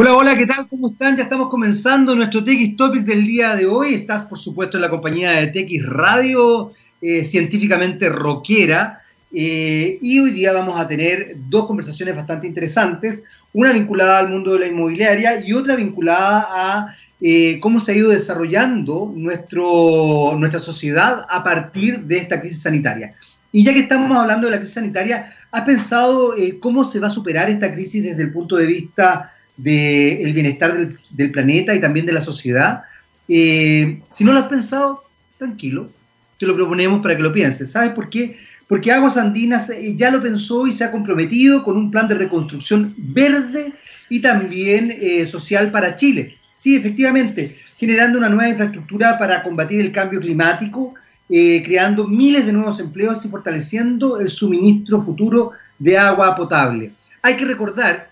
Hola, hola, ¿qué tal? ¿Cómo están? Ya estamos comenzando nuestro TX Topics del día de hoy. Estás, por supuesto, en la compañía de TX Radio, eh, científicamente rockera. Eh, y hoy día vamos a tener dos conversaciones bastante interesantes, una vinculada al mundo de la inmobiliaria y otra vinculada a eh, cómo se ha ido desarrollando nuestro, nuestra sociedad a partir de esta crisis sanitaria. Y ya que estamos hablando de la crisis sanitaria, ¿has pensado cómo se va a superar esta crisis desde el punto de vista del bienestar del, planeta y también de la sociedad. Eh, si no lo has pensado, tranquilo, te lo proponemos para que lo pienses. ¿Sabes por qué? Porque Aguas Andinas eh, ya lo pensó y se ha comprometido con un plan de reconstrucción verde y también eh, social para Chile. Sí, efectivamente, generando una nueva infraestructura para combatir el cambio climático, creando miles de nuevos empleos y fortaleciendo el suministro futuro de agua potable. Hay que recordar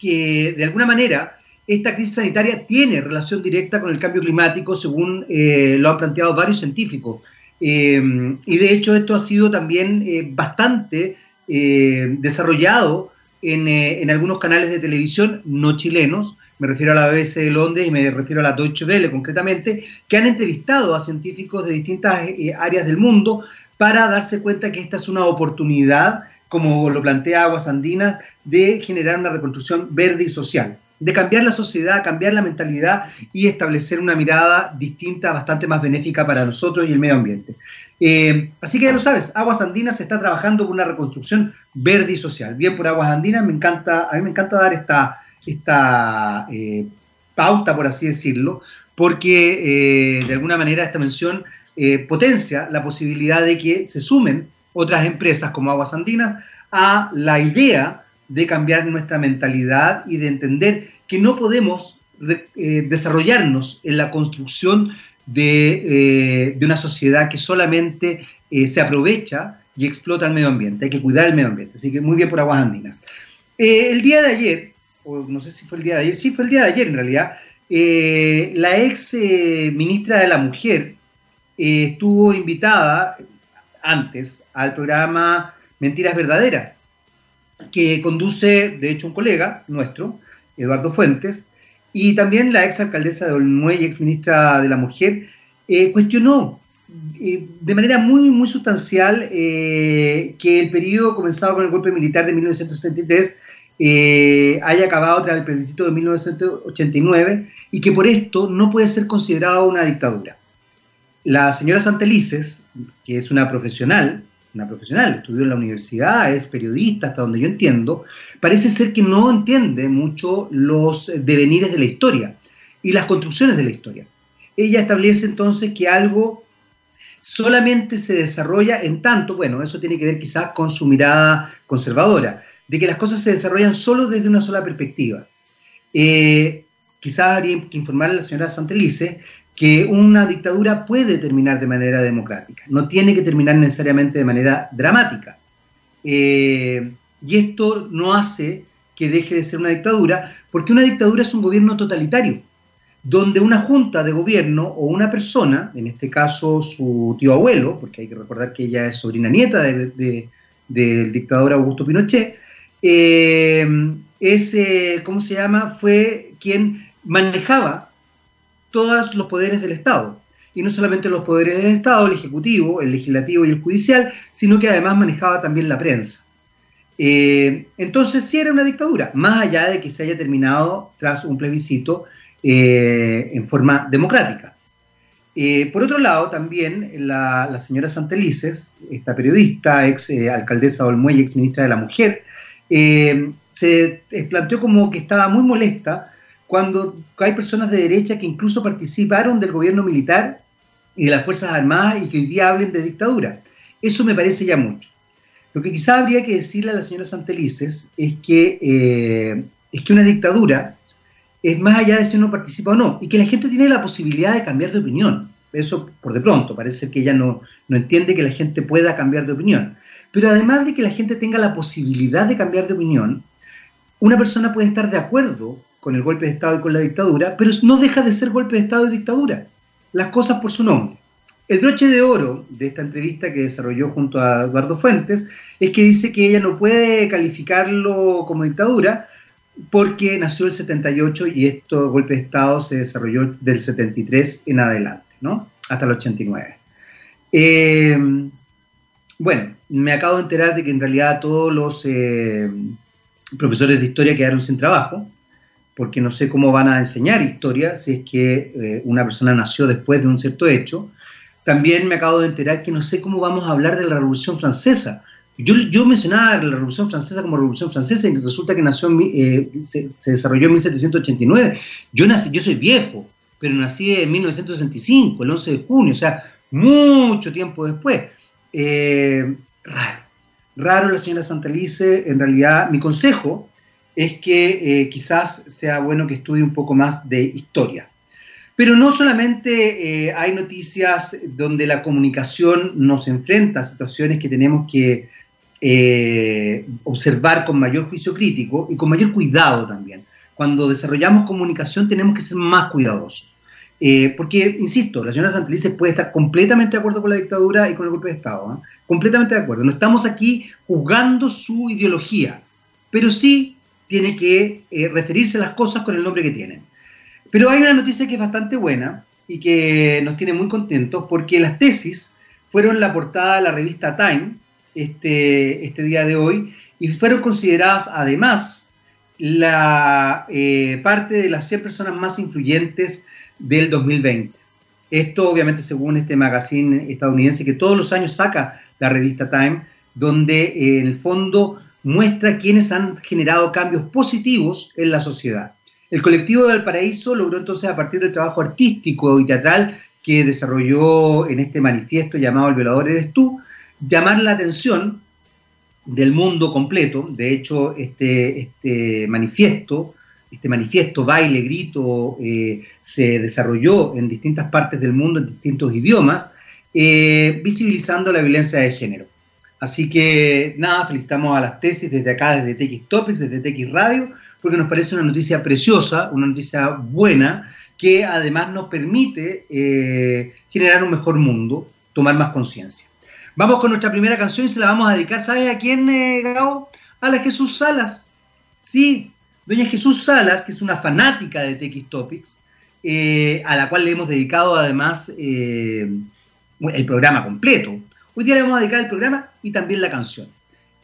que de alguna manera esta crisis sanitaria tiene relación directa con el cambio climático, según eh, lo han planteado varios científicos. Eh, y de hecho esto ha sido también eh, bastante desarrollado en, en, algunos canales de televisión no chilenos, me refiero a la BBC de Londres y me refiero a la Deutsche Welle concretamente, que han entrevistado a científicos de distintas áreas del mundo para darse cuenta que esta es una oportunidad como lo plantea Aguas Andinas, de generar una reconstrucción verde y social, de cambiar la sociedad, cambiar la mentalidad y establecer una mirada distinta, bastante más benéfica para nosotros y el medio ambiente. Eh, así que ya lo sabes, Aguas Andinas está trabajando por una reconstrucción verde y social. Bien por Aguas Andinas, me encanta, a mí me encanta dar esta, esta eh, pauta, por así decirlo, porque eh, de alguna manera esta mención potencia la posibilidad de que se sumen otras empresas como Aguas Andinas a la idea de cambiar nuestra mentalidad y de entender que no podemos eh, desarrollarnos en la construcción de, eh, una sociedad que solamente eh, se aprovecha y explota el medio ambiente. Hay que cuidar el medio ambiente. Así que muy bien por Aguas Andinas. el día de ayer, o no sé si fue el día de ayer, sí fue el día de ayer en realidad, la ex ministra de la Mujer estuvo invitada antes al programa Mentiras Verdaderas, que conduce, de hecho, un colega nuestro, Eduardo Fuentes, y también la ex alcaldesa de Olmuey, ex ministra de la Mujer, eh, cuestionó eh, de manera muy, muy sustancial eh, que el periodo comenzado con el golpe militar de 1973 haya acabado tras el plebiscito de 1989 y que por esto no puede ser considerado una dictadura. La señora Santelices, que es una profesional, una profesional, estudió en la universidad, es periodista, hasta donde yo entiendo, parece ser que no entiende mucho los devenires de la historia y las construcciones de la historia. Ella establece entonces que algo solamente se desarrolla en tanto, bueno, eso tiene que ver quizás con su mirada conservadora, de que las cosas se desarrollan solo desde una sola perspectiva. Eh, quizás habría que informar a la señora Santelices que una dictadura puede terminar de manera democrática, no tiene que terminar necesariamente de manera dramática. Eh, y esto no hace que deje de ser una dictadura, porque una dictadura es un gobierno totalitario, donde una junta de gobierno o una persona, en este caso su tío abuelo, porque hay que recordar que ella es sobrina nieta del dictador Augusto Pinochet, eh, es, ¿cómo se llama? Fue quien manejaba todos los poderes del Estado. Y no solamente los poderes del Estado, el Ejecutivo, el Legislativo y el Judicial, sino que además manejaba también la prensa. Eh, entonces sí era una dictadura, más allá de que se haya terminado tras un plebiscito eh, en forma democrática. Eh, por otro lado, también la, señora Santelices, esta periodista, ex alcaldesa de Olmuey, ex ministra de la Mujer, se planteó como que estaba muy molesta cuando hay personas de derecha que incluso participaron del gobierno militar y de las Fuerzas Armadas y que hoy día hablen de dictadura. Eso me parece ya mucho. Lo que quizá habría que decirle a la señora Santelices es que, eh, es que una dictadura es más allá de si uno participa o no, y que la gente tiene la posibilidad de cambiar de opinión. Eso por de pronto, parece que ella no, no entiende que la gente pueda cambiar de opinión. Pero además de que la gente tenga la posibilidad de cambiar de opinión, una persona puede estar de acuerdo con el golpe de Estado y con la dictadura, pero no deja de ser golpe de Estado y dictadura. Las cosas por su nombre. El broche de oro de esta entrevista que desarrolló junto a Eduardo Fuentes es que dice que ella no puede calificarlo como dictadura, porque nació el 78 y esto golpe de Estado se desarrolló del 73 en adelante, ¿no? Hasta el 89. Eh, bueno, me acabo de enterar de que en realidad todos los eh, profesores de historia quedaron sin trabajo, porque no sé cómo van a enseñar historia si es que eh, una persona nació después de un cierto hecho. También me acabo de enterar que no sé cómo vamos a hablar de la Revolución Francesa. Yo, yo mencionaba la Revolución Francesa como Revolución Francesa y resulta que nació eh, se, desarrolló en 1789. Yo, nací, yo soy viejo, pero nací en 1965, el 11 de junio, o sea, mucho tiempo después. Eh, raro, raro la señora Santalice, en realidad mi consejo es que eh, quizás sea bueno que estudie un poco más de historia. Pero no solamente eh, hay noticias donde la comunicación nos enfrenta a situaciones que tenemos que eh, observar con mayor juicio crítico y con mayor cuidado también. Cuando desarrollamos comunicación tenemos que ser más cuidadosos. porque, insisto, la señora Santelice puede estar completamente de acuerdo con la dictadura y con el golpe de Estado, completamente de acuerdo. No estamos aquí juzgando su ideología, pero sí tiene que eh, referirse a las cosas con el nombre que tienen. Pero hay una noticia que es bastante buena y que nos tiene muy contentos porque las tesis fueron la portada de la revista Time este, este día de hoy y fueron consideradas además la eh, parte de las 100 personas más influyentes del 2020. Esto obviamente según este magazine estadounidense que todos los años saca la revista Time, donde eh, en el fondo muestra quienes han generado cambios positivos en la sociedad. El colectivo de Valparaíso logró entonces, a partir del trabajo artístico y teatral que desarrolló en este manifiesto llamado El violador eres tú, llamar la atención del mundo completo. De hecho, este, este manifiesto, este manifiesto, baile, grito, eh, se desarrolló en distintas partes del mundo, en distintos idiomas, eh, visibilizando la violencia de género. Así que nada, felicitamos a las tesis desde acá, desde TX Topics, desde TX Radio, porque nos parece una noticia preciosa, una noticia buena, que además nos permite eh, generar un mejor mundo, tomar más conciencia. Vamos con nuestra primera canción y se la vamos a dedicar, ¿sabes a quién, eh, Gao? A la Jesús Salas. Sí, doña Jesús Salas, que es una fanática de TX Topics, eh, a la cual le hemos dedicado además el programa completo. Hoy día le vamos a dedicar el programa y también la canción,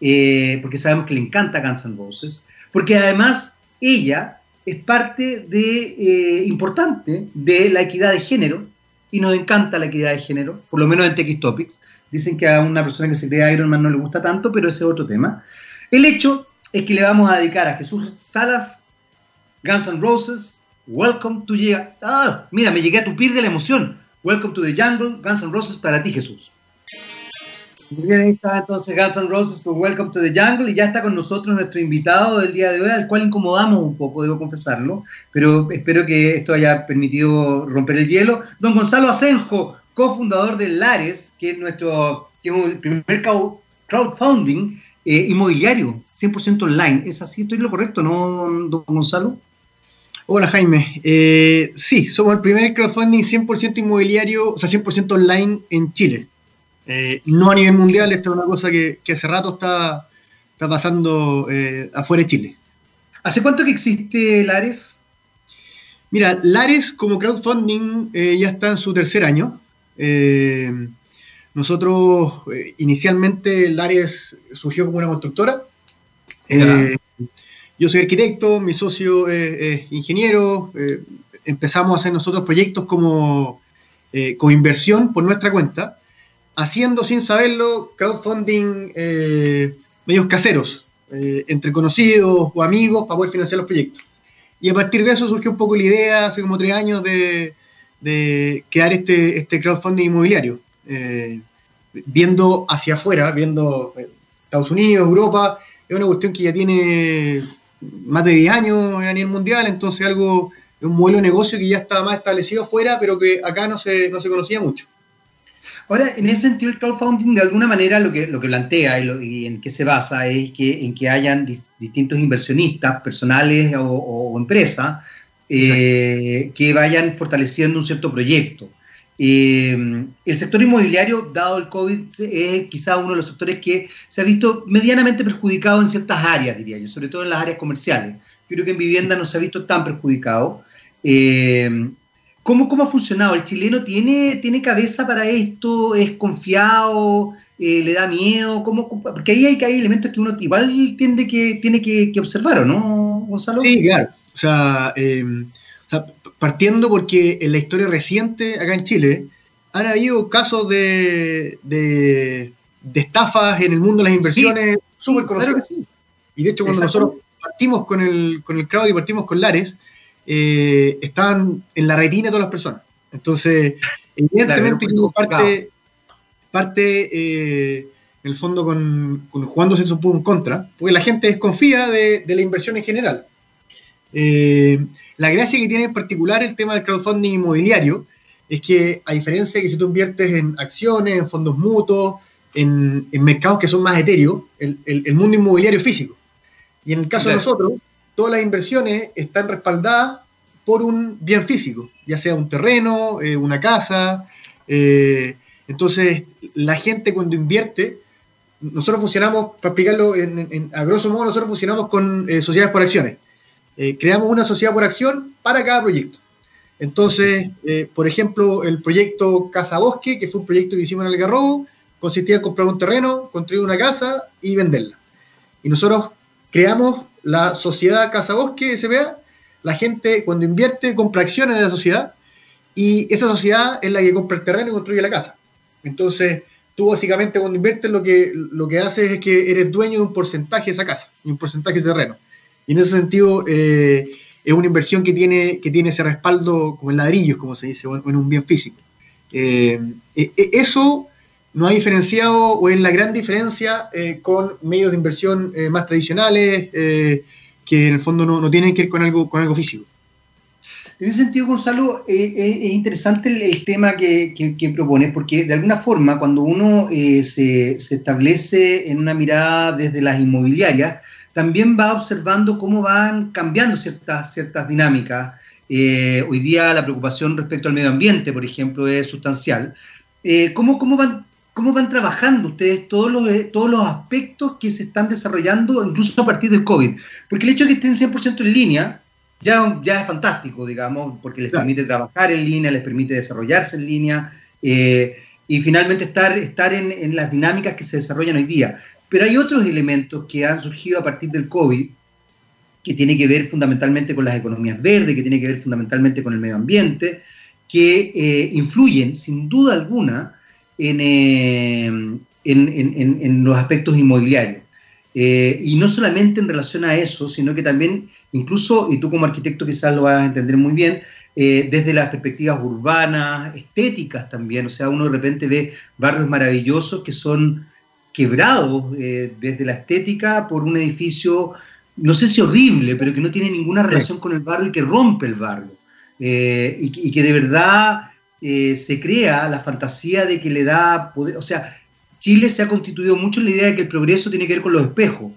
eh, porque sabemos que le encanta Guns N' Roses, porque además ella es parte de, eh, importante de la equidad de género y nos encanta la equidad de género, por lo menos en TX Topics. Dicen que a una persona que se cree Iron Man no le gusta tanto, pero ese es otro tema. El hecho es que le vamos a dedicar a Jesús Salas, Guns N' Roses, Welcome to... Ah, mira, me llegué a tupir de la emoción. Welcome to the Jungle, Guns N' Roses para ti, Jesús. Muy bien, ahí está entonces Guns N' Roses con Welcome to the Jungle y ya está con nosotros nuestro invitado del día de hoy, al cual incomodamos un poco, debo confesarlo, pero espero que esto haya permitido romper el hielo. Don Gonzalo Asenjo, cofundador de Lares, que es nuestro que es el primer crowdfunding eh, inmobiliario, 100% online. ¿Es así? ¿Estoy lo correcto, no, don Gonzalo? Hola Jaime, eh, sí, somos el primer crowdfunding 100% inmobiliario, o sea, 100% online en Chile. Eh, no a nivel mundial, esto es una cosa que, hace rato está, está pasando eh, afuera de Chile. ¿Hace cuánto que existe Lares? Mira, Lares como crowdfunding eh, ya está en su tercer año. nosotros, inicialmente, Lares surgió como una constructora. yo soy arquitecto, mi socio es ingeniero. empezamos a hacer nosotros proyectos como, como inversión por nuestra cuenta haciendo sin saberlo crowdfunding eh, medios caseros, eh, entre conocidos o amigos para poder financiar los proyectos. Y a partir de eso surgió un poco la idea, hace como tres años, de, crear este, este crowdfunding inmobiliario. Eh, viendo hacia afuera, viendo Estados Unidos, Europa, es una cuestión que ya tiene más de 10 años a nivel mundial, entonces algo, un modelo de negocio que ya está más establecido afuera, pero que acá no se, no se conocía mucho. Ahora, en ese sentido, el crowdfunding de alguna manera lo que, lo que plantea y, en qué se basa es que en que hayan distintos inversionistas, personales o, empresas, eh, que vayan fortaleciendo un cierto proyecto. Eh, el sector inmobiliario, dado el COVID, es quizá uno de los sectores que se ha visto medianamente perjudicado en ciertas áreas, diría yo, sobre todo en las áreas comerciales, creo que en vivienda no se ha visto tan perjudicado. Eh, ¿cómo, ¿Cómo ha funcionado? ¿El chileno tiene, tiene cabeza para esto? ¿Es confiado? Eh, ¿Le da miedo? ¿Cómo, porque ahí hay, hay elementos que uno igual tiene que, tiene que, observar, ¿o no, Gonzalo? Sí, claro. O sea, partiendo porque en la historia reciente acá en Chile han habido casos de, de, estafas en el mundo de las inversiones súper conocidos. Y de hecho, cuando nosotros partimos con el, con el crowd y partimos con Lares, eh, estaban en la retina de todas las personas. Entonces, evidentemente, parte, parte eh, en el fondo con, con jugándose eso en contra, porque la gente desconfía de, de la inversión en general. Eh, la gracia que tiene en particular el tema del crowdfunding inmobiliario es que, a diferencia de que si tú inviertes en acciones, en fondos mutuos, en, mercados que son más etéreos, el, el, mundo inmobiliario físico. Y en el caso de nosotros, todas las inversiones están respaldadas por un bien físico, ya sea un terreno, eh, una casa. Eh, entonces, la gente cuando invierte, nosotros funcionamos, para explicarlo en, a grosso modo, nosotros funcionamos con sociedades por acciones. Eh, creamos una sociedad por acción para cada proyecto. Entonces, eh, por ejemplo, el proyecto Casa Bosque, que fue un proyecto que hicimos en Algarrobo, consistía en comprar un terreno, construir una casa y venderla. Y nosotros creamos la sociedad Casa Bosque SPA. La gente cuando invierte compra acciones de la sociedad y esa sociedad es la que compra el terreno y construye la casa. Entonces, tú básicamente cuando inviertes lo que, lo que haces es que eres dueño de un porcentaje de esa casa y un porcentaje de terreno. Y en ese sentido, eh, es una inversión que tiene, que tiene ese respaldo como en ladrillos, como se dice, o en, un bien físico. Eh, e, e, eso no ha diferenciado o es la gran diferencia eh, con medios de inversión más tradicionales que en el fondo no, tienen que ir con algo, con algo físico. En ese sentido, Gonzalo, es interesante el, tema que, que, propones, porque de alguna forma, cuando uno se, se, establece en una mirada desde las inmobiliarias, también va observando cómo van cambiando ciertas, ciertas dinámicas. Eh, hoy día la preocupación respecto al medio ambiente, por ejemplo, es sustancial. Eh, ¿cómo, cómo, van, ¿Cómo van trabajando ustedes todos los, eh, todos los aspectos que se están desarrollando, incluso a partir del COVID? Porque el hecho de que estén 100% en línea ya, ya es fantástico, digamos, porque les permite trabajar en línea, les permite desarrollarse en línea y finalmente estar, estar en, en, las dinámicas que se desarrollan hoy día. Pero hay otros elementos que han surgido a partir del COVID, que tiene que ver fundamentalmente con las economías verdes, que tiene que ver fundamentalmente con el medio ambiente, que eh, influyen sin duda alguna en, eh, en, los aspectos inmobiliarios. Eh, y no solamente en relación a eso, sino que también, incluso, y tú como arquitecto quizás lo vas a entender muy bien, desde las perspectivas urbanas, estéticas también, o sea, uno de repente ve barrios maravillosos que son quebrados eh, desde la estética por un edificio, no sé si horrible, pero que no tiene ninguna relación con el barrio y que rompe el barrio. Eh, y, que de verdad eh, se crea la fantasía de que le da poder, o sea, Chile se ha constituido mucho en la idea de que el progreso tiene que ver con los espejos.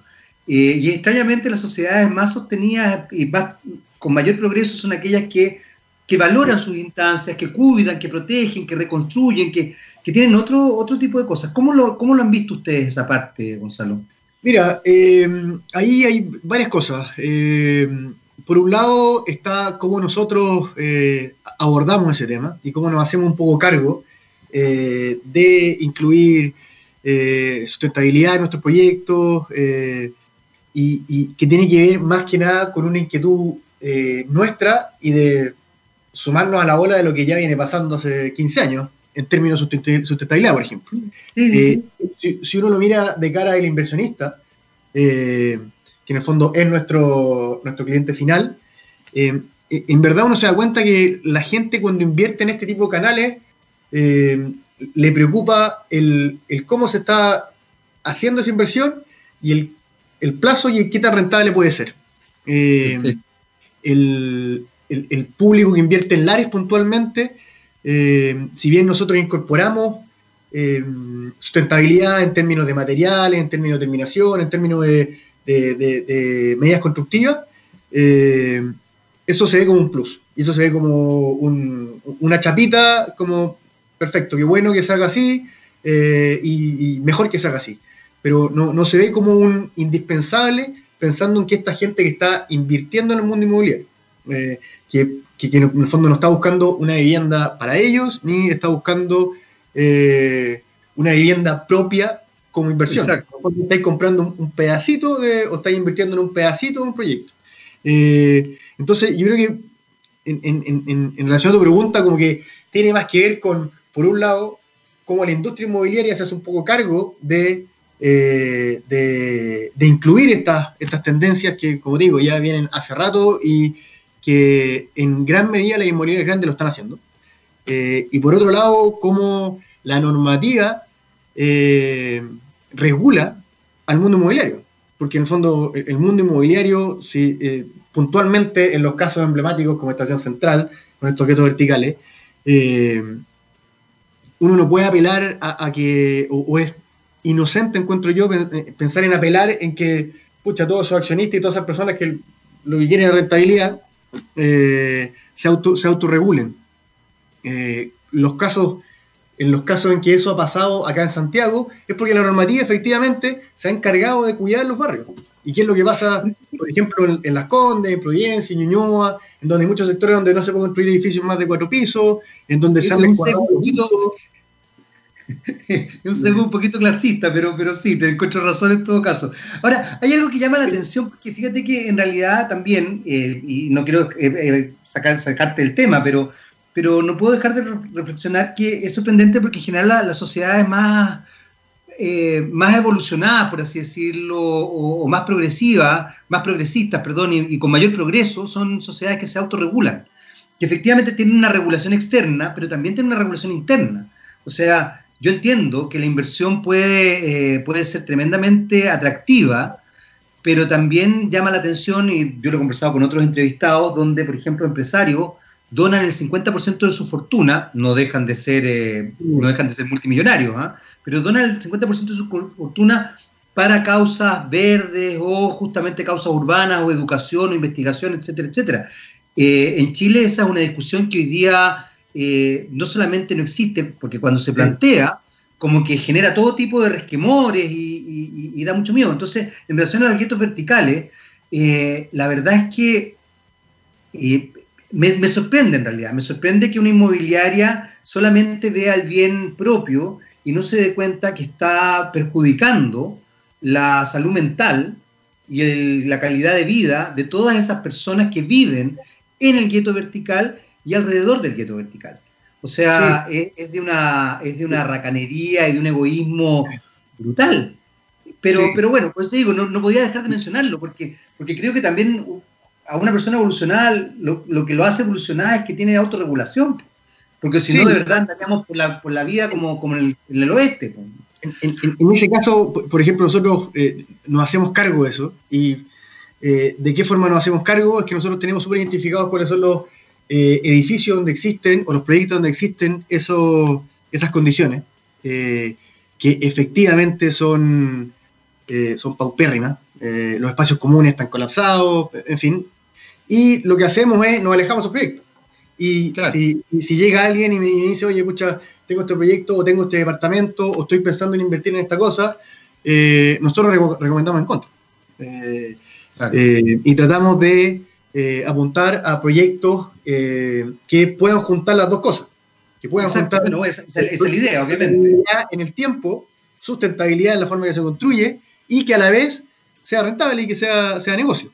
y extrañamente las sociedades más sostenidas y más, con mayor progreso son aquellas que, que valoran sus instancias, que cuidan, que protegen, que reconstruyen, que, que tienen otro, otro tipo de cosas. ¿Cómo lo, cómo lo han visto ustedes esa parte, Gonzalo? Mira, eh, ahí hay varias cosas. Eh, por un lado está cómo nosotros eh, abordamos ese tema y cómo nos hacemos un poco cargo de incluir sustentabilidad en nuestros proyectos y, y, que tiene que ver más que nada con una inquietud nuestra y de sumarnos a la ola de lo que ya viene pasando hace 15 años en términos de sustentabilidad, por ejemplo. Eh, si, uno lo mira de cara al inversionista, eh, que en el fondo es nuestro, nuestro cliente final, eh, en verdad uno se da cuenta que la gente cuando invierte en este tipo de canales le preocupa el, cómo se está haciendo esa inversión y el, el plazo y el qué tan rentable puede ser. El, el, público que invierte en Lares puntualmente eh, si bien nosotros incorporamos eh, sustentabilidad en términos de materiales, en términos de terminación, en términos de, medidas constructivas, eh, eso se ve como un plus. Y eso se ve como una chapita, como perfecto, qué bueno que se haga así y, mejor que se haga así. Pero no, se ve como un indispensable pensando en que esta gente que está invirtiendo en el mundo inmobiliario, eh, que, que, en el fondo no está buscando una vivienda para ellos, ni está buscando eh, una vivienda propia como inversión. Exacto. Estáis comprando un, pedacito o estáis invirtiendo en un pedacito de un proyecto. Eh, entonces, yo creo que en, en, en, relación a tu pregunta, como que tiene más que ver con, por un lado, cómo la industria inmobiliaria se hace un poco cargo de, eh, de, incluir estas, estas tendencias que, como digo, ya vienen hace rato y que en gran medida las inmobiliarias grandes lo están haciendo. Eh, y por otro lado, cómo la normativa eh, regula al mundo inmobiliario. Porque en el fondo, el mundo inmobiliario, si, puntualmente en los casos emblemáticos como Estación Central, con estos objetos verticales, eh, uno no puede apelar a, que, o, es inocente, encuentro yo, eh, pensar en apelar en que, pucha, todos esos accionistas y todas esas personas que lo que quieren es rentabilidad, eh, se, auto, se autorregulen. los casos, en los casos en que eso ha pasado acá en Santiago, es porque la normativa efectivamente se ha encargado de cuidar los barrios. ¿Y qué es lo que pasa, por ejemplo, en, Las Condes, en Providencia, en Ñuñoa, en donde hay muchos sectores donde no se pueden construir edificios más de cuatro pisos, en donde se han un poquito, un un poquito clasista, pero, pero sí, te encuentro razón en todo caso. Ahora, hay algo que llama la atención, porque fíjate que en realidad también, eh, y no quiero eh, eh, sacar, sacarte el tema, pero, pero no puedo dejar de reflexionar que es sorprendente porque en general la, la sociedad es más eh, más evolucionadas, por así decirlo, o, más progresivas, más progresistas, perdón, y, con mayor progreso, son sociedades que se autorregulan, que efectivamente tienen una regulación externa, pero también tienen una regulación interna. O sea, yo entiendo que la inversión puede, eh, puede ser tremendamente atractiva, pero también llama la atención, y yo lo he conversado con otros entrevistados, donde, por ejemplo, empresarios donan el 50% de su fortuna, no dejan de ser, eh, no dejan de ser multimillonarios, ¿ah? pero donan el 50% de su fortuna para causas verdes o justamente causas urbanas o educación o investigación, etcétera, etcétera. Eh, en Chile esa es una discusión que hoy día eh, no solamente no existe, porque cuando se plantea, como que genera todo tipo de resquemores y, da mucho miedo. Entonces, en relación a los objetos verticales, la verdad es que me, sorprende en realidad, me sorprende que una inmobiliaria solamente vea el bien propio y no se dé cuenta que está perjudicando la salud mental y la calidad de vida de todas esas personas que viven en el gueto vertical y alrededor del gueto vertical. O sea, es, de una, es de una racanería y de un egoísmo brutal. Pero, pero bueno, pues te digo, no, no, podía dejar de mencionarlo, porque, porque creo que también a una persona evolucionada lo, que lo hace evolucionar es que tiene autorregulación. Porque si no, de verdad andaríamos por la, por la vida como, como en, el, oeste. En, en, ese caso, por ejemplo, nosotros eh, nos hacemos cargo de eso. ¿Y eh, de qué forma nos hacemos cargo? Es que nosotros tenemos súper identificados cuáles son los eh, edificios donde existen o los proyectos donde existen eso, esas condiciones, que efectivamente son, son paupérrimas. los espacios comunes están colapsados, en fin, y lo que hacemos es, nos alejamos del proyecto. Y, si, llega alguien y me, dice, oye, pucha, tengo este proyecto o tengo este departamento o estoy pensando en invertir en esta cosa, eh, nosotros recomendamos en contra. Eh, eh, y tratamos de apuntar a proyectos que puedan juntar las dos cosas. Que puedan juntar. esa, es la idea, obviamente. En el tiempo, sustentabilidad en la forma que se construye y que a la vez sea rentable y que sea, sea negocio.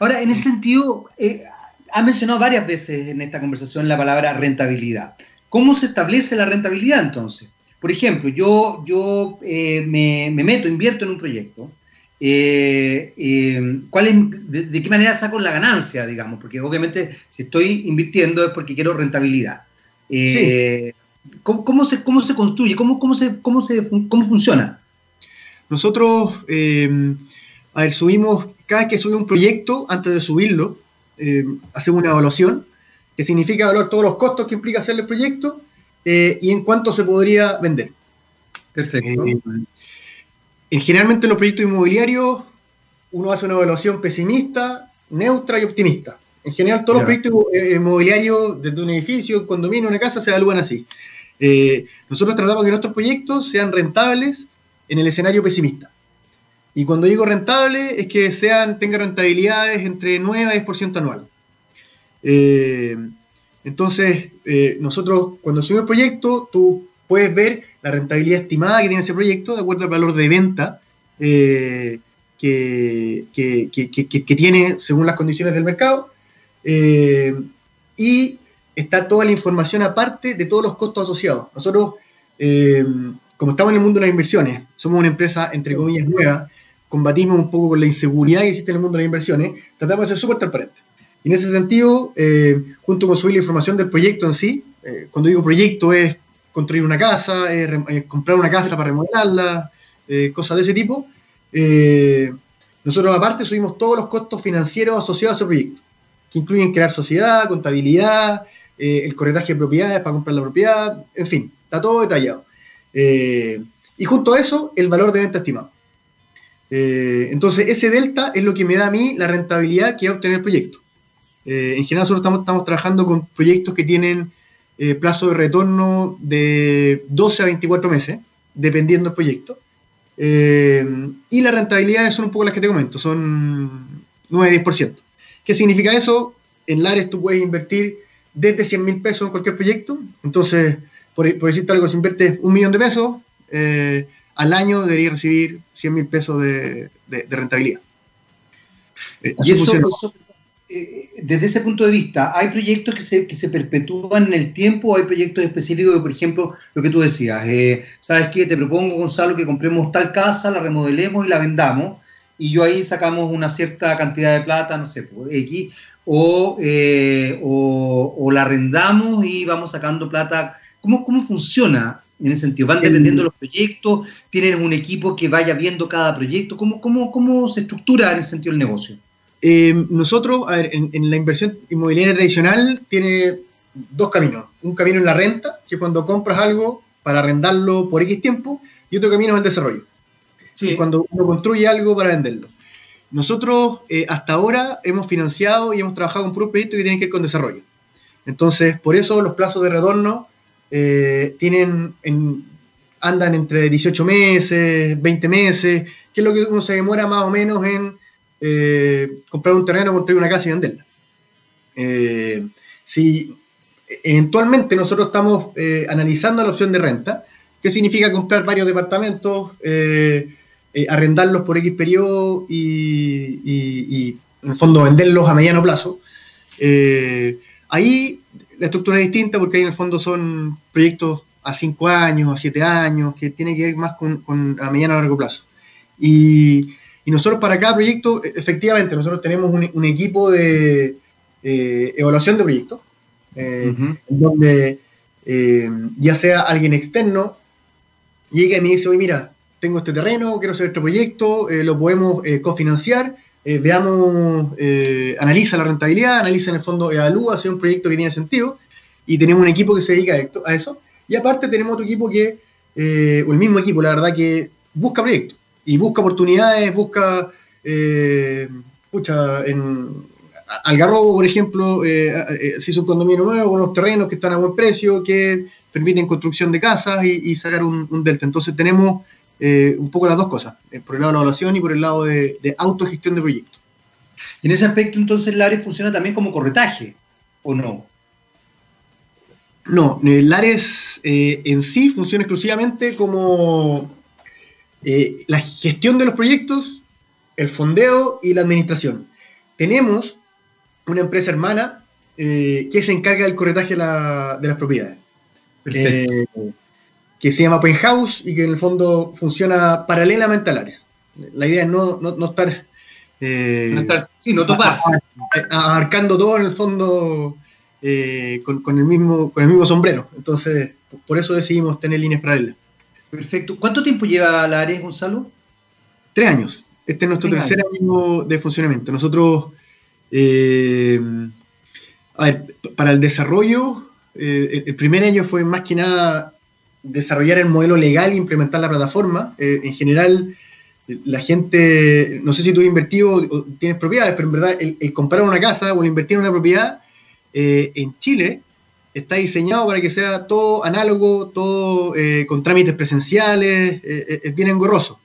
Ahora, en ese sentido, eh, ha mencionado varias veces en esta conversación la palabra rentabilidad. ¿Cómo se establece la rentabilidad entonces? Por ejemplo, yo, yo eh, me, meto, invierto en un proyecto. Eh, de, qué manera saco la ganancia, digamos? Porque obviamente si estoy invirtiendo es porque quiero rentabilidad. ¿cómo, se, ¿cómo, se, construye? ¿Cómo, cómo, se, cómo, se, ¿Cómo funciona? Nosotros, a ver, subimos cada vez que sube un proyecto, antes de subirlo, eh, hacemos una evaluación, que significa evaluar todos los costos que implica hacer el proyecto eh, y en cuánto se podría vender. Perfecto. Eh, generalmente en los proyectos inmobiliarios uno hace una evaluación pesimista, neutra y optimista. En general todos los proyectos inmobiliarios, desde un edificio, un condominio, una casa, se evalúan así. nosotros tratamos que nuestros proyectos sean rentables en el escenario pesimista. Y cuando digo rentable, es que sean, tenga rentabilidades entre 9 a 10% anual. Eh, entonces, eh, nosotros cuando subimos el proyecto, tú puedes ver la rentabilidad estimada que tiene ese proyecto de acuerdo al valor de venta eh, que, que, tiene según las condiciones del mercado. y está toda la información aparte de todos los costos asociados. Nosotros, como estamos en el mundo de las inversiones, somos una empresa, entre comillas, nueva, combatimos un poco con la inseguridad que existe en el mundo de las inversiones, tratamos de ser súper transparentes. Y en ese sentido, eh, junto con subir la información del proyecto en sí, eh, cuando digo proyecto es construir una casa, comprar una casa para remodelarla, eh, cosas de ese tipo, nosotros aparte subimos todos los costos financieros asociados a ese proyecto, que incluyen crear sociedad, contabilidad, el corretaje de propiedades para comprar la propiedad, en fin, está todo detallado. y junto a eso, el valor de venta estimado. Entonces, ese delta es lo que me da a mí la rentabilidad que va a obtener el proyecto. Eh, en general nosotros estamos, trabajando con proyectos que tienen eh, plazo de retorno de 12 a 24 meses, dependiendo del proyecto. Eh, y las rentabilidades son un poco las que te comento, son 9-10%. ¿Qué significa eso? En Lares tú puedes invertir desde 100 mil pesos en cualquier proyecto. Entonces, por, decirte algo, si inviertes un millón de pesos, al año deberías recibir 100 mil pesos de, rentabilidad. y eso, eh, desde ese punto de vista, ¿hay proyectos que se, que se perpetúan en el tiempo o hay proyectos específicos por ejemplo, lo que tú decías, eh, ¿sabes qué? Te propongo, Gonzalo, que compremos tal casa, la remodelemos y la vendamos, y yo ahí sacamos una cierta cantidad de plata, no sé, por X, o, eh, o, la arrendamos y vamos sacando plata. ¿Cómo, cómo funciona en ese sentido? ¿Van dependiendo de los proyectos? ¿Tienen un equipo que vaya viendo cada proyecto? ¿Cómo, cómo, cómo se estructura en ese sentido el negocio? Eh, nosotros, a ver, en, la inversión inmobiliaria tradicional tiene dos caminos. Un camino en la renta, que es cuando compras algo para arrendarlo por X tiempo, y otro camino en el desarrollo, sí. cuando uno construye algo para venderlo. Nosotros eh, hasta ahora hemos financiado y hemos trabajado con puros proyectos que tienen que ver con desarrollo. Entonces, por eso los plazos de retorno eh, tienen andan entre 18 meses, 20 meses, que es lo que uno se demora más o menos en eh, comprar un terreno, construir una casa y venderla. Eh, si eventualmente nosotros estamos analizando la opción de renta, ¿qué significa comprar varios departamentos, arrendarlos por X periodo y, en el fondo venderlos a mediano plazo? ahí la estructura es distinta porque ahí en el fondo son proyectos a 5 años, a 7 años, que tiene que ver más con, con a mediano a largo plazo. Y y nosotros para cada proyecto, e, efectivamente, nosotros tenemos un, equipo de eh, evaluación de proyectos, eh, donde eh, ya sea alguien externo llega y me dice, oye, mira, tengo este terreno, quiero hacer este proyecto, lo podemos cofinanciar, veamos, analiza la rentabilidad, analiza en el fondo, evalúa si es un proyecto que tiene sentido, y tenemos un equipo que se dedica a eso, y aparte tenemos otro equipo que, o el mismo equipo, la verdad, que busca proyectos y busca oportunidades, busca, eh, en Algarrobo, por ejemplo, eh, eh, se hizo un condominio nuevo con unos terrenos que están a buen precio, que permiten construcción de casas y, sacar un, delta. Entonces tenemos eh, un poco las dos cosas, por el lado de la evaluación y por el lado de, autogestión de proyectos. Y en ese aspecto, entonces, Lares funciona también como corretaje, ¿o no? No, Lares en sí funciona exclusivamente como eh, la gestión de los proyectos, el fondeo y la administración. Tenemos una empresa hermana eh, que se encarga del corretaje de, las propiedades. Eh, que se llama Penthouse y que en el fondo funciona paralelamente al área. La idea es no, estar. no estar sí, no Abarcando todo en el fondo con, el mismo, con el mismo sombrero. Entonces, por eso decidimos tener líneas paralelas. Perfecto. ¿Cuánto tiempo lleva la ARES, Gonzalo? Tres años. Este es nuestro tercer año de funcionamiento. Nosotros, eh, a ver, para el desarrollo, eh, el primer año fue más que nada desarrollar el modelo legal e implementar la plataforma. Eh, en general, la gente, no sé si tú has invertido o tienes propiedades, pero en verdad el, comprar una casa o el invertir en una propiedad en Chile está diseñado para que sea todo análogo, todo eh, con trámites presenciales, eh, eh, es bien engorroso.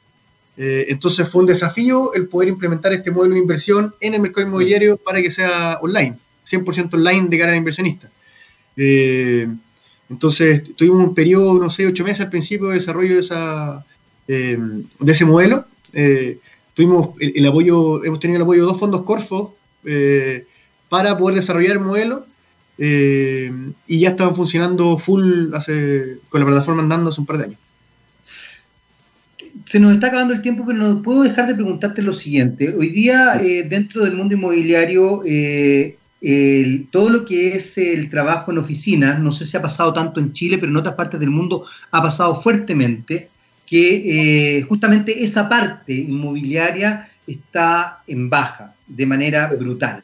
entonces fue un desafío el poder implementar este modelo de inversión en el mercado inmobiliario para que sea online, 100% online de cara al inversionista. Entonces tuvimos un periodo, no sé, ocho meses al principio de desarrollo de, esa, de ese modelo. tuvimos el, apoyo, hemos tenido el apoyo de dos fondos Corfo para poder desarrollar el modelo eh, y ya estaban funcionando full hace, con la plataforma andando hace un par de años. Se nos está acabando el tiempo, pero no puedo dejar de preguntarte lo siguiente. Hoy día, eh, dentro del mundo inmobiliario, eh, todo lo que es el trabajo en oficinas, no sé si ha pasado tanto en Chile, pero en otras partes del mundo ha pasado fuertemente, que justamente esa parte inmobiliaria está en baja de manera brutal.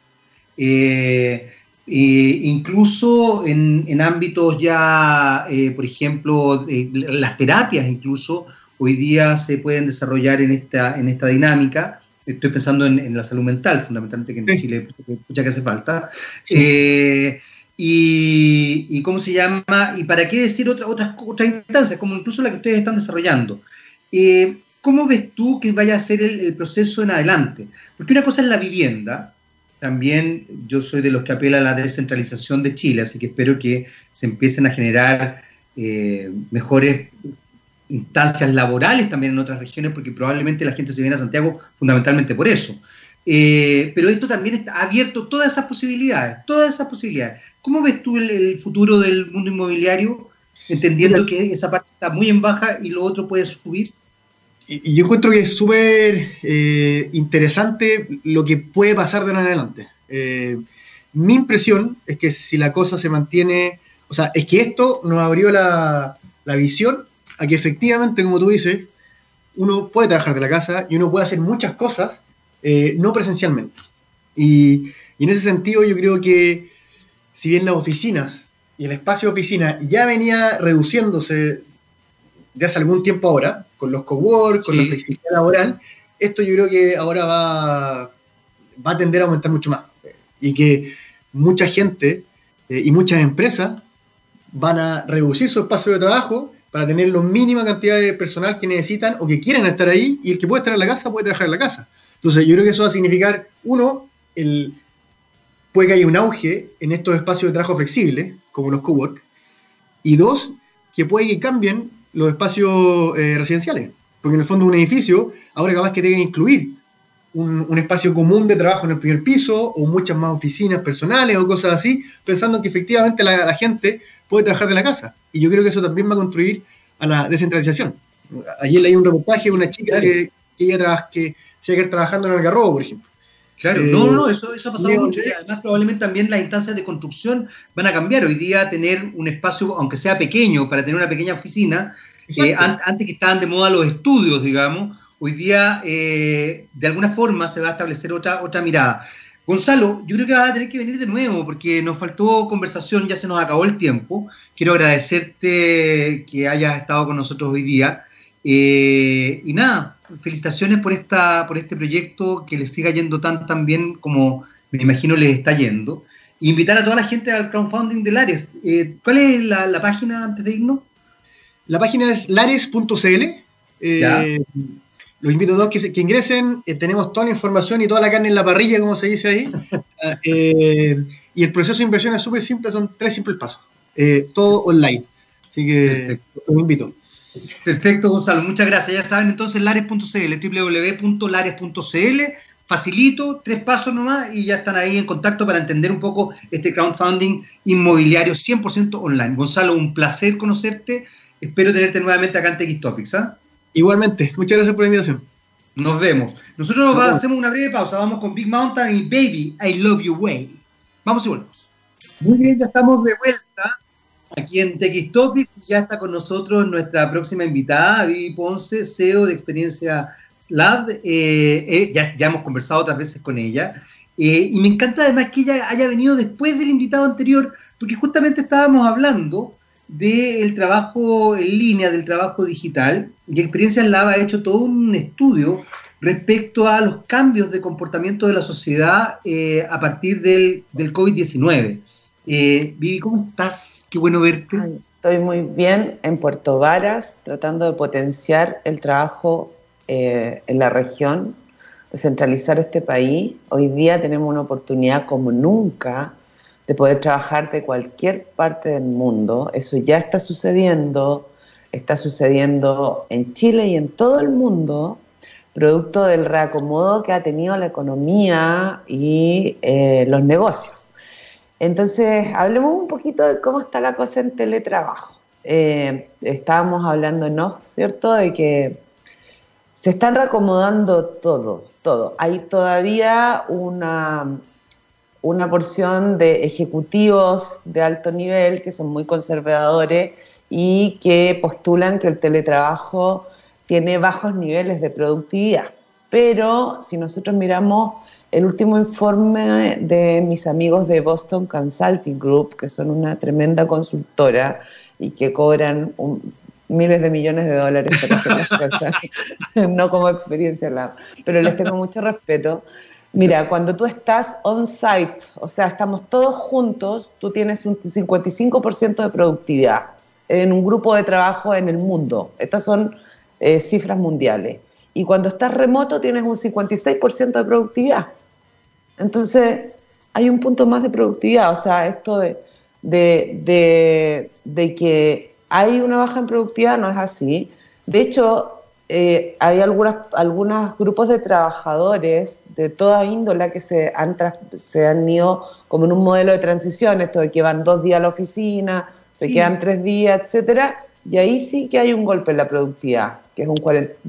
Eh, incluso en, ámbitos ya, eh, por ejemplo, las terapias incluso hoy día se pueden desarrollar en esta, en esta dinámica. Estoy pensando en, la salud mental, fundamentalmente, que en Chile escucha que hace falta. Eh, y, cómo se llama, y para qué decir otra, otras, otras instancias, como incluso la que ustedes están desarrollando. Eh, ¿Cómo ves tú que vaya a ser el, proceso en adelante? Porque una cosa es la vivienda, también yo soy de los que apela a la descentralización de Chile, así que espero que se empiecen a generar eh, mejores instancias laborales también en otras regiones, porque probablemente la gente se viene a Santiago fundamentalmente por eso. Eh, pero esto también ha abierto todas esas posibilidades, todas esas posibilidades. ¿Cómo ves tú el, futuro del mundo inmobiliario, entendiendo que esa parte está muy en baja y lo otro puede subir? y yo encuentro que es súper eh, interesante lo que puede pasar de ahora en adelante. Eh, mi impresión es que si la cosa se mantiene, o sea, es que esto nos abrió la, visión a que efectivamente, como tú dices, uno puede trabajar de la casa y uno puede hacer muchas cosas eh, no presencialmente. Y, y, en ese sentido yo creo que si bien las oficinas y el espacio de oficina ya venía reduciéndose de hace algún tiempo ahora, con los cowork, con la flexibilidad laboral, esto yo creo que ahora va, va a tender a aumentar mucho más. Y que mucha gente eh, y muchas empresas van a reducir su espacio de trabajo para tener la mínima cantidad de personal que necesitan o que quieren estar ahí y el que puede estar en la casa puede trabajar en la casa. Entonces yo creo que eso va a significar, uno, el, puede que haya un auge en estos espacios de trabajo flexibles, como los cowork, y dos, que puede que cambien los espacios eh, residenciales. Porque en el fondo un edificio ahora capaz que tenga que incluir un, espacio común de trabajo en el primer piso o muchas más oficinas personales o cosas así, pensando que efectivamente la, gente puede trabajar de la casa. Y yo creo que eso también va a contribuir a la descentralización. Ayer leí un reportaje de una chica que, que ella que sigue trabajando en el Garrobo, por ejemplo. Claro, no, no, eso, eso ha pasado mucho y además probablemente también las instancias de construcción van a cambiar. Hoy día tener un espacio, aunque sea pequeño, para tener una pequeña oficina, eh, antes que estaban de moda los estudios, digamos, hoy día eh, de alguna forma se va a establecer otra, otra mirada. Gonzalo, yo creo que vas a tener que venir de nuevo porque nos faltó conversación, ya se nos acabó el tiempo. Quiero agradecerte que hayas estado con nosotros hoy día. Eh, y nada, felicitaciones por, esta, por este proyecto, que les siga yendo tan, tan bien como me imagino les está yendo. invitar a toda la gente al crowdfunding de Lares. Eh, ¿Cuál es la, página antes de irnos? La página es lares.cl. Eh, los invito a todos que, que ingresen. Eh, tenemos toda la información y toda la carne en la parrilla, como se dice ahí. Ah, y el proceso de inversión es súper simple, son tres simples pasos. todo online. Así que los invito. Perfecto, Gonzalo, muchas gracias. Ya saben entonces lares.cl, www.lares.cl, facilito, tres pasos nomás y ya están ahí en contacto para entender un poco este crowdfunding inmobiliario 100% online. Gonzalo, un placer conocerte. Espero tenerte nuevamente acá en TX Topics. ¿ah? Igualmente, muchas gracias por la invitación. Nos vemos. Nosotros nos hacemos una breve pausa. Vamos con Big Mountain y Baby, I Love You Way. Vamos y volvemos. Muy bien, ya estamos de vuelta aquí en TX Topics. Ya está con nosotros nuestra próxima invitada, Vivi Ponce, CEO de Experiencia Lab. Eh, eh, ya, ya, hemos conversado otras veces con ella. Eh, y me encanta además que ella haya venido después del invitado anterior, porque justamente estábamos hablando del trabajo en línea, del trabajo digital. Y Experiencia Lab ha hecho todo un estudio respecto a los cambios de comportamiento de la sociedad a partir del, del COVID-19. Eh, Vivi, ¿cómo estás? Qué bueno verte. estoy muy bien en Puerto Varas, tratando de potenciar el trabajo eh, en la región, de centralizar este país. Hoy día tenemos una oportunidad como nunca de poder trabajar de cualquier parte del mundo. Eso ya está sucediendo, está sucediendo en Chile y en todo el mundo, producto del reacomodo que ha tenido la economía y eh, los negocios. Entonces, hablemos un poquito de cómo está la cosa en teletrabajo. Eh, estábamos hablando en off, ¿cierto? De que se están reacomodando todo, todo. Hay todavía una, una porción de ejecutivos de alto nivel que son muy conservadores y que postulan que el teletrabajo tiene bajos niveles de productividad. Pero si nosotros miramos el último informe de mis amigos de Boston Consulting Group, que son una tremenda consultora y que cobran miles de millones de dólares para hacer no como experiencia, pero les tengo mucho respeto. Mira, cuando tú estás on-site, o sea, estamos todos juntos, tú tienes un 55% de productividad en un grupo de trabajo en el mundo. Estas son eh, cifras mundiales. Y cuando estás remoto tienes un 56% de productividad. Entonces, hay un punto más de productividad. O sea, esto de, de, de que hay una baja en productividad no es así. De hecho, eh, hay algunas, algunos grupos de trabajadores de toda índola que se han, se han ido como en un modelo de transición, esto de que van dos días a la oficina, se quedan tres días, etcétera, y ahí sí que hay un golpe en la productividad, que es un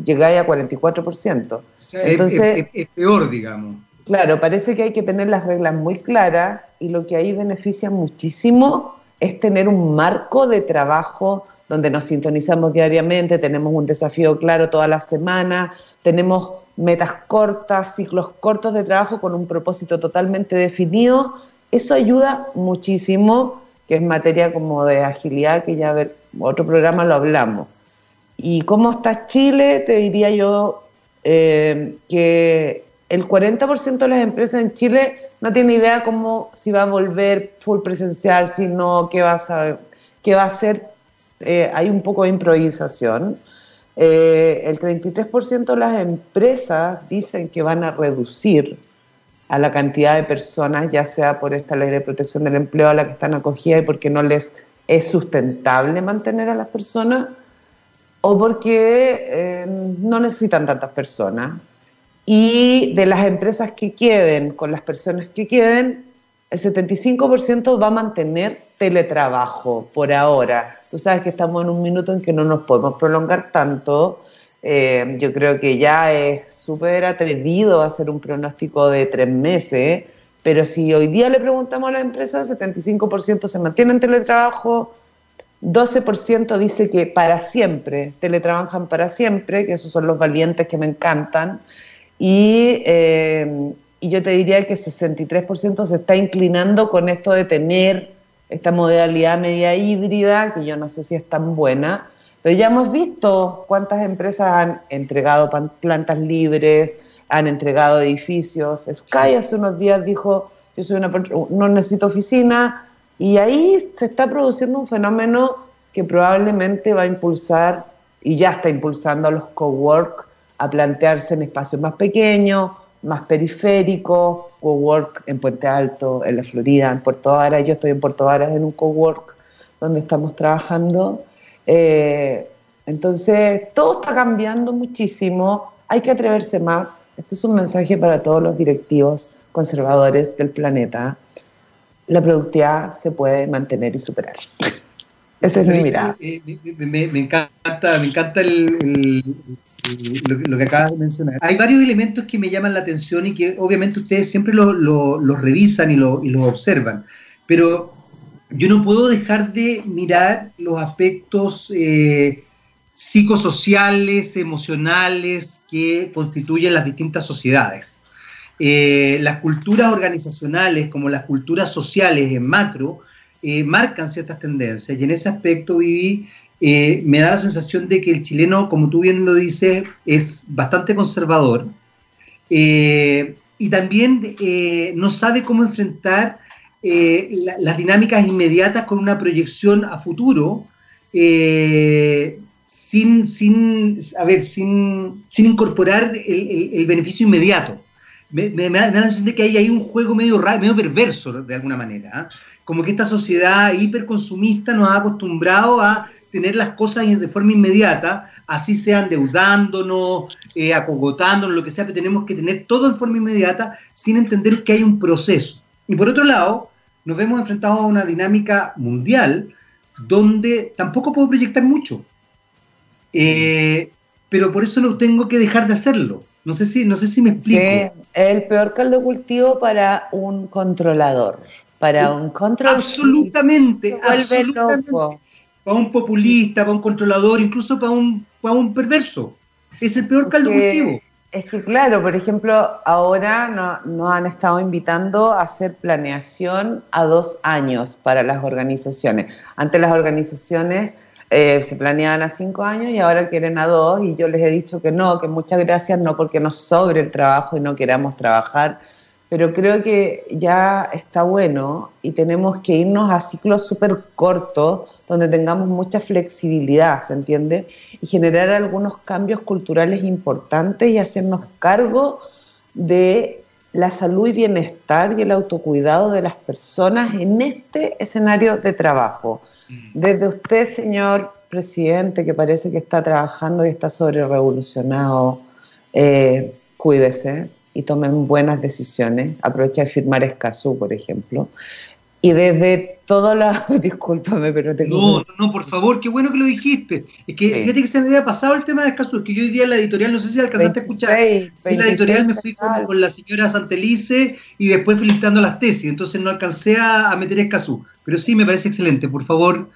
llegáis a 44%. Entonces, es, peor, digamos. Claro, parece que hay que tener las reglas muy claras y lo que ahí beneficia muchísimo es tener un marco de trabajo donde nos sintonizamos diariamente, tenemos un desafío claro toda la semana, tenemos metas cortas, ciclos cortos de trabajo con un propósito totalmente definido. Eso ayuda muchísimo, que es materia como de agilidad, que ya ver, otro programa lo hablamos. ¿Y cómo está Chile? Te diría yo eh, que el 40% de las empresas en Chile no tiene idea cómo si va a volver full presencial, si no, qué va a, qué va a hacer eh, hay un poco de improvisación. Eh, el 33% de las empresas dicen que van a reducir a la cantidad de personas, ya sea por esta ley de protección del empleo a la que están acogidas y porque no les es sustentable mantener a las personas, o porque eh, no necesitan tantas personas. Y de las empresas que queden, con las personas que queden, el 75% va a mantener teletrabajo por ahora. Tú sabes que estamos en un minuto en que no nos podemos prolongar tanto. Eh, yo creo que ya es súper atrevido hacer un pronóstico de tres meses, pero si hoy día le preguntamos a la empresa, 75% se mantiene en teletrabajo, 12% dice que para siempre, teletrabajan para siempre, que esos son los valientes que me encantan, y, eh, y yo te diría que 63% se está inclinando con esto de tener esta modalidad media híbrida, que yo no sé si es tan buena, pero ya hemos visto cuántas empresas han entregado plantas libres, han entregado edificios. Sky hace unos días dijo, yo soy una no necesito oficina, y ahí se está produciendo un fenómeno que probablemente va a impulsar, y ya está impulsando a los cowork a plantearse en espacios más pequeños, más periférico, cowork en Puente Alto, en la Florida, en Puerto Varas. Yo estoy en Puerto Varas en un cowork donde estamos trabajando. Eh, entonces, todo está cambiando muchísimo. Hay que atreverse más. Este es un mensaje para todos los directivos conservadores del planeta. La productividad se puede mantener y superar. Esa es mi mirada. Eh, me, encanta, me encanta el lo, que acabas de mencionar. Hay varios elementos que me llaman la atención y que obviamente ustedes siempre los revisan y los observan, pero yo no puedo dejar de mirar los aspectos eh, psicosociales, emocionales que constituyen las distintas sociedades. Eh, las culturas organizacionales como las culturas sociales en macro eh, marcan ciertas tendencias y en ese aspecto, Vivi, eh, me da la sensación de que el chileno, como tú bien lo dices, es bastante conservador eh, y también eh, no sabe cómo enfrentar las dinámicas inmediatas con una proyección a futuro sin sin, sin, a ver, sin, sin incorporar el, beneficio inmediato. Me, me, da la sensación de que hay, hay un juego medio medio perverso de alguna manera. ¿ah? Como que esta sociedad hiperconsumista nos ha acostumbrado a tener las cosas de forma inmediata, así sean deudándonos, eh, acogotándonos, lo que sea, pero tenemos que tener todo en forma inmediata sin entender que hay un proceso. Y por otro lado, nos vemos enfrentados a una dinámica mundial donde tampoco puedo proyectar mucho. Eh, pero por eso no tengo que dejar de hacerlo. No sé si, no sé si me explico. Sí, el peor caldo cultivo para un controlador. Para un controlador. Absolutamente, absolutamente para un populista, para un controlador, incluso para un, para un perverso. Es el peor caldo cultivo. Es que claro, por ejemplo, ahora nos no han estado invitando a hacer planeación a dos años para las organizaciones. Antes las organizaciones eh, se planeaban a cinco años y ahora quieren a dos y yo les he dicho que no, que muchas gracias, no porque nos sobre el trabajo y no queramos trabajar, pero creo que ya está bueno y tenemos que irnos a ciclos súper cortos donde tengamos mucha flexibilidad, ¿se entiende? Y generar algunos cambios culturales importantes y hacernos cargo de la salud y bienestar y el autocuidado de las personas en este escenario de trabajo. Mm. Desde usted, señor presidente, que parece que está trabajando y está sobre revolucionado, eh, cuídese, y tomen buenas decisiones. Aprovecha de firmar Escazú, por ejemplo. Y desde todas las... Discúlpame, pero tengo... No, no, no, por favor, qué bueno que lo dijiste. Es que fíjate que se me había pasado el tema de Escazú, es que yo hoy día en la editorial, no sé si alcanzaste a escuchar, en la editorial me fui con, la señora Santelice y después felicitando las tesis, entonces no alcancé a, meter Escazú. Pero sí, me parece excelente, por favor.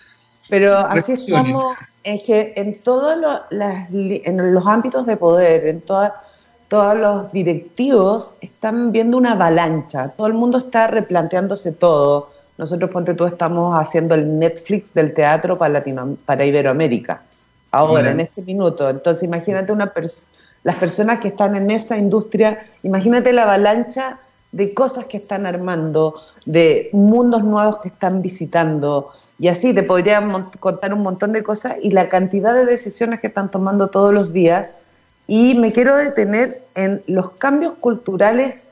Pero así es como, es que en todos en los ámbitos de poder, en todas todos los directivos están viendo una avalancha, todo el mundo está replanteándose todo. Nosotros, ponte tú, estamos haciendo el Netflix del teatro para, Latino, para Iberoamérica, ahora, en este minuto. Entonces, imagínate una las personas que están en esa industria, imagínate la avalancha de cosas que están armando, de mundos nuevos que están visitando, y así te podría contar un montón de cosas y la cantidad de decisiones que están tomando todos los días y me quiero detener en los cambios culturales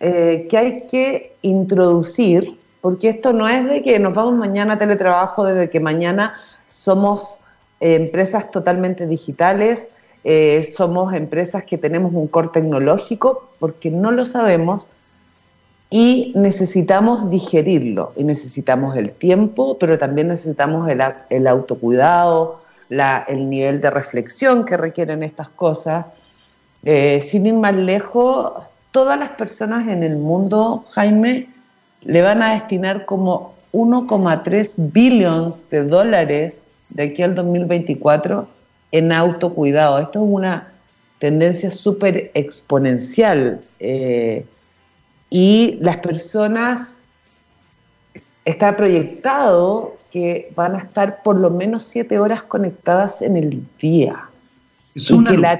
eh, que hay que introducir, porque esto no es de que nos vamos mañana a teletrabajo, desde que mañana somos eh, empresas totalmente digitales, eh, somos empresas que tenemos un core tecnológico, porque no lo sabemos y necesitamos digerirlo, y necesitamos el tiempo, pero también necesitamos el, el autocuidado, el nivel de reflexión que requieren estas cosas. Eh, sin ir más lejos, todas las personas en el mundo, Jaime, le van a destinar como 1,3 billones de dólares de aquí al 2024 en autocuidado. Esto es una tendencia súper exponencial. Eh, y las personas, está proyectado que van a estar por lo menos siete horas conectadas en el día. Es una y, que la,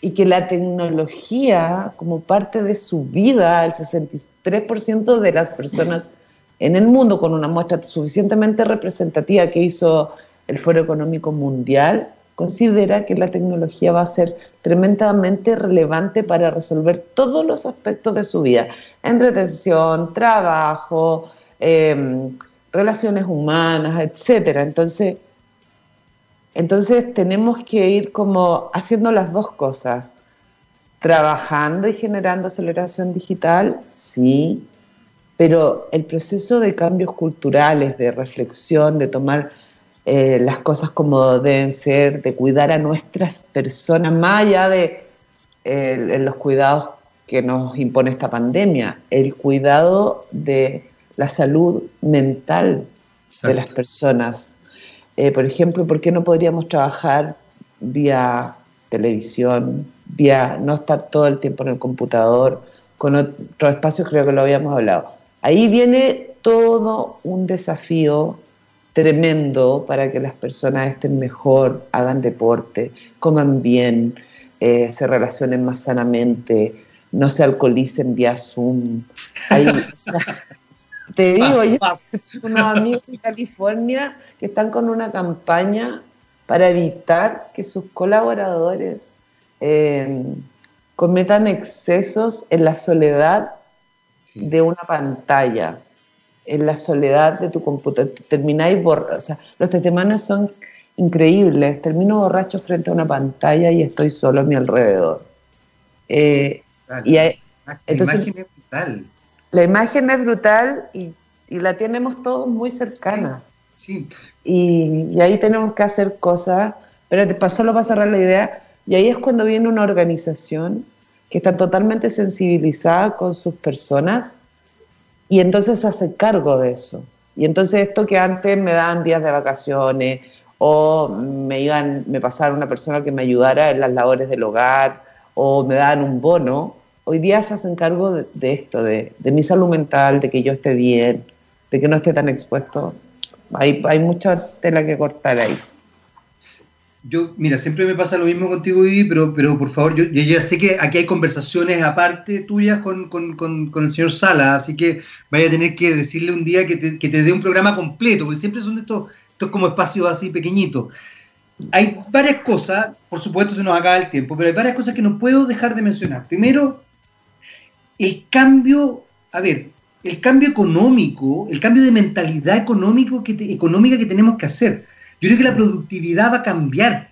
y que la tecnología, como parte de su vida, el 63% de las personas en el mundo, con una muestra suficientemente representativa que hizo el Foro Económico Mundial, considera que la tecnología va a ser tremendamente relevante para resolver todos los aspectos de su vida, entretención, trabajo, eh, relaciones humanas, etcétera. Entonces, entonces tenemos que ir como haciendo las dos cosas, trabajando y generando aceleración digital, sí, pero el proceso de cambios culturales, de reflexión, de tomar eh, las cosas como deben ser, de cuidar a nuestras personas, más allá de los cuidados que nos impone esta pandemia, el cuidado de la salud mental de las personas. Eh, por ejemplo, ¿por qué no podríamos trabajar vía televisión, vía no estar todo el tiempo en el computador, con otros espacios, creo que lo habíamos hablado. Ahí viene todo un desafío tremendo para que las personas estén mejor, hagan deporte, coman bien, eh, se relacionen más sanamente, no se alcoholicen vía Zoom. Ahí, Te digo, yo unos amigos en California que están con una campaña para evitar que sus colaboradores eh, cometan excesos en la soledad de una pantalla, en la soledad de tu computadora. Termináis borracho. O sea, los testimonios son increíbles. Termino borracho frente a una pantalla y estoy solo a mi alrededor. Eh, y la imagen es brutal. La imagen es brutal y, la tenemos todos muy cercana. Sí. Y, ahí tenemos que hacer cosas. Pero te solo para cerrar la idea, y ahí es cuando viene una organización que está totalmente sensibilizada con sus personas y entonces se hace cargo de eso. Y entonces esto que antes me daban días de vacaciones o me iban, me pasaron una persona que me ayudara en las labores del hogar o me daban un bono, hoy día se hacen cargo de, esto, de, mi salud mental, de que yo esté bien, de que no esté tan expuesto. Hay, mucha tela que cortar ahí. Yo, mira, siempre me pasa lo mismo contigo, Vivi, pero, pero por favor, yo, ya sé que aquí hay conversaciones aparte tuyas con, el señor Sala, así que vaya a tener que decirle un día que te, que te dé un programa completo, porque siempre son estos, estos como espacios así pequeñitos. Hay varias cosas, por supuesto se nos acaba el tiempo, pero hay varias cosas que no puedo dejar de mencionar. Primero, el cambio, a ver, el cambio económico, el cambio de mentalidad económico que económica que tenemos que hacer. Yo creo que la productividad va a cambiar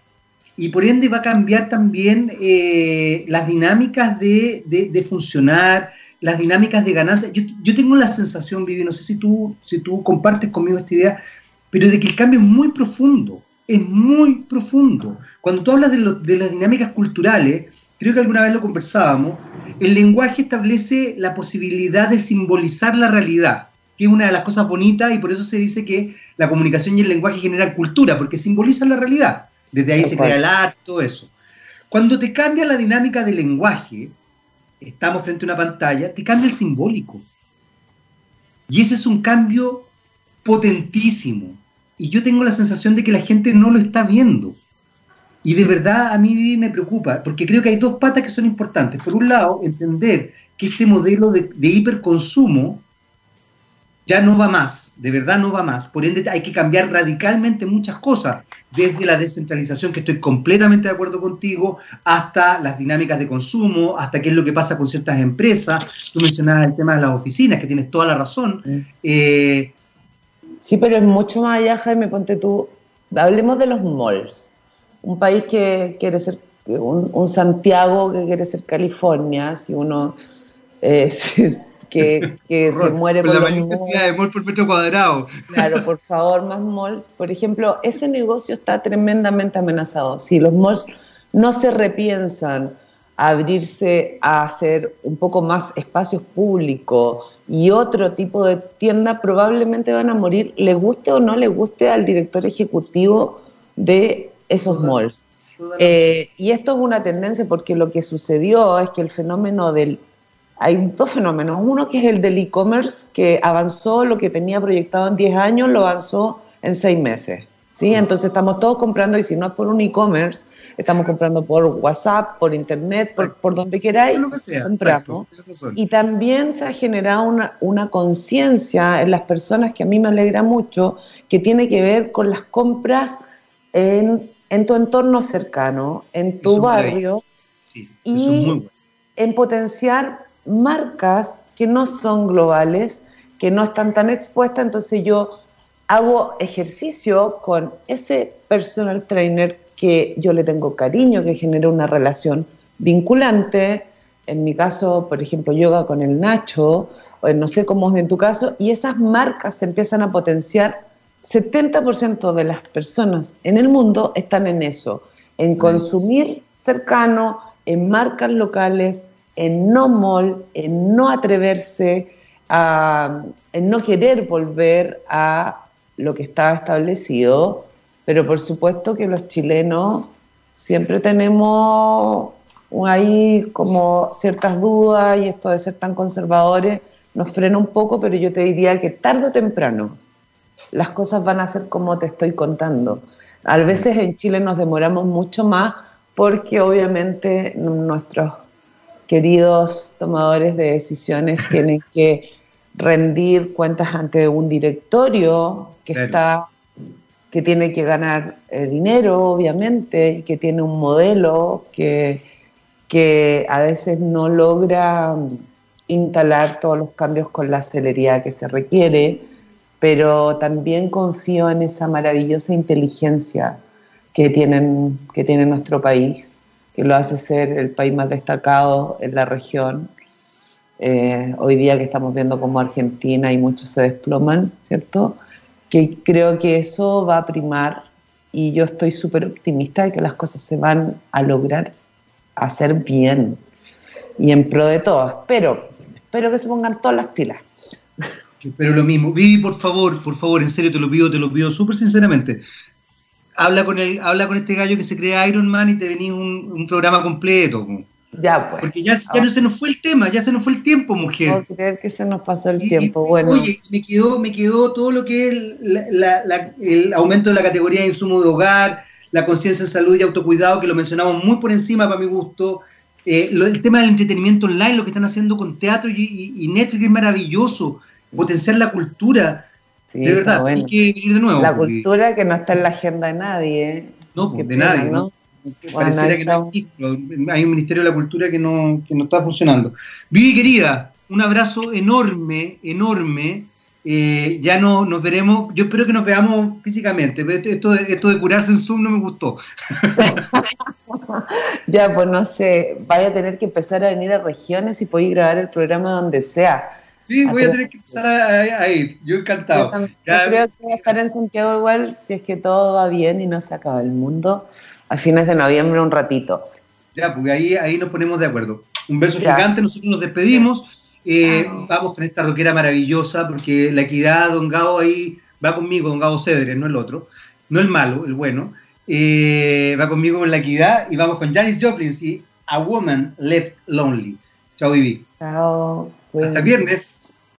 y por ende va a cambiar también eh, las dinámicas de, funcionar, las dinámicas de ganancia. Yo, tengo la sensación, Vivi, no sé si tú, si tú compartes conmigo esta idea, pero de que el cambio es muy profundo, es muy profundo. Cuando tú hablas de, de las dinámicas culturales, creo que alguna vez lo conversábamos, el lenguaje establece la posibilidad de simbolizar la realidad, que es una de las cosas bonitas y por eso se dice que la comunicación y el lenguaje generan cultura, porque simbolizan la realidad. Desde ahí se crea el arte, todo eso. Cuando te cambia la dinámica del lenguaje, estamos frente a una pantalla, te cambia el simbólico. Y ese es un cambio potentísimo. Y yo tengo la sensación de que la gente no lo está viendo. Y de verdad a mí me preocupa, porque creo que hay dos patas que son importantes. Por un lado, entender que este modelo de, de hiperconsumo ya no va más, de verdad no va más. Por ende, hay que cambiar radicalmente muchas cosas, desde la descentralización, que estoy completamente de acuerdo contigo, hasta las dinámicas de consumo, hasta qué es lo que pasa con ciertas empresas. Tú mencionabas el tema de las oficinas, que tienes toda la razón. Eh, sí, pero es mucho más allá, Jaime, ponte tú. Hablemos de los malls. Un país que quiere ser, un, Santiago que quiere ser California, si uno... Eh, que, se muere por la mayor cantidad de malls por metro cuadrado. Claro, por favor, más malls. Por ejemplo, ese negocio está tremendamente amenazado. Si los malls no se repiensan a abrirse a hacer un poco más espacios públicos y otro tipo de tienda, probablemente van a morir, le guste o no le guste al director ejecutivo de esos malls. Eh, y esto es una tendencia porque lo que sucedió es que el fenómeno del hay dos fenómenos. Uno que es el del e-commerce, que avanzó lo que tenía proyectado en 10 años, lo avanzó en 6 meses. ¿sí? Entonces estamos todos comprando, y si no es por un e-commerce, estamos comprando por WhatsApp, por Internet, por, donde queráis, compramos. Y también se ha generado una, una conciencia en las personas que a mí me alegra mucho, que tiene que ver con las compras en, en tu entorno cercano, en tu barrio, y en potenciar marcas que no son globales, que no están tan expuestas, entonces yo hago ejercicio con ese personal trainer que yo le tengo cariño, que genera una relación vinculante, en mi caso, por ejemplo, yoga con el Nacho, o no sé cómo es en tu caso, y esas marcas se empiezan a potenciar. 70% de las personas en el mundo están en eso, en consumir cercano, en marcas locales, en no mol, en no atreverse, a, en no querer volver a lo que estaba establecido, pero por supuesto que los chilenos siempre tenemos ahí como ciertas dudas y esto de ser tan conservadores nos frena un poco, pero yo te diría que tarde o temprano las cosas van a ser como te estoy contando. A veces en Chile nos demoramos mucho más porque obviamente nuestros queridos tomadores de decisiones tienen que rendir cuentas ante un directorio que está que tiene que ganar eh, dinero, obviamente, y que tiene un modelo que, que a veces no logra mm, instalar todos los cambios con la celeridad que se requiere, pero también confío en esa maravillosa inteligencia que, tienen, que tiene nuestro país, que lo hace ser el país más destacado en la región. Eh, hoy día que estamos viendo como Argentina y muchos se desploman, ¿cierto? Que creo que eso va a primar y yo estoy súper optimista de que las cosas se van a lograr hacer bien y en pro de todos. Pero espero que se pongan todas las pilas. Pero lo mismo, Vivi, por favor, por favor, en serio te lo pido, te lo pido súper sinceramente. Habla con el, habla con este gallo que se crea Iron Man y te venís un, programa completo. Ya, pues. Porque ya, ya no se nos fue el tema, ya se nos fue el tiempo, mujer. No creer que se nos pasó el tiempo, bueno. Oye, me quedó, me quedó todo lo que es el, el aumento de la categoría de insumo de hogar, la conciencia en salud y autocuidado, que lo mencionamos muy por encima para mi gusto. Eh, el tema del entretenimiento online, lo que están haciendo con teatro y, y Netflix es maravilloso potenciar la cultura. de verdad, hay que venir de nuevo. La cultura que no está en la agenda de nadie. No, pues, de nadie, ¿no? Pareciera que no hay, hay un Ministerio de la Cultura que no, que no está funcionando. Vivi, querida, un abrazo enorme, enorme. Eh, ya no, nos veremos, yo espero que nos veamos físicamente, esto de, esto de curarse en Zoom no me gustó. ya, pues no sé, vaya a tener que empezar a venir a regiones y poder grabar el programa donde sea. Sí, voy a tener que empezar a, ir. Yo encantado. Yo, creo que voy a estar en Santiago igual si es que todo va bien y no se acaba el mundo a fines de noviembre un ratito. Ya, porque ahí, ahí nos ponemos de acuerdo. Un beso gigante, nosotros nos despedimos. Eh, vamos con esta roquera maravillosa porque la equidad, don Gao ahí va conmigo, don Gao Cedres, no el otro, no el malo, el bueno. Eh, va conmigo con la equidad y vamos con Janis Joplin y A Woman Left Lonely. Chao, Vivi. Chao. Hasta viernes.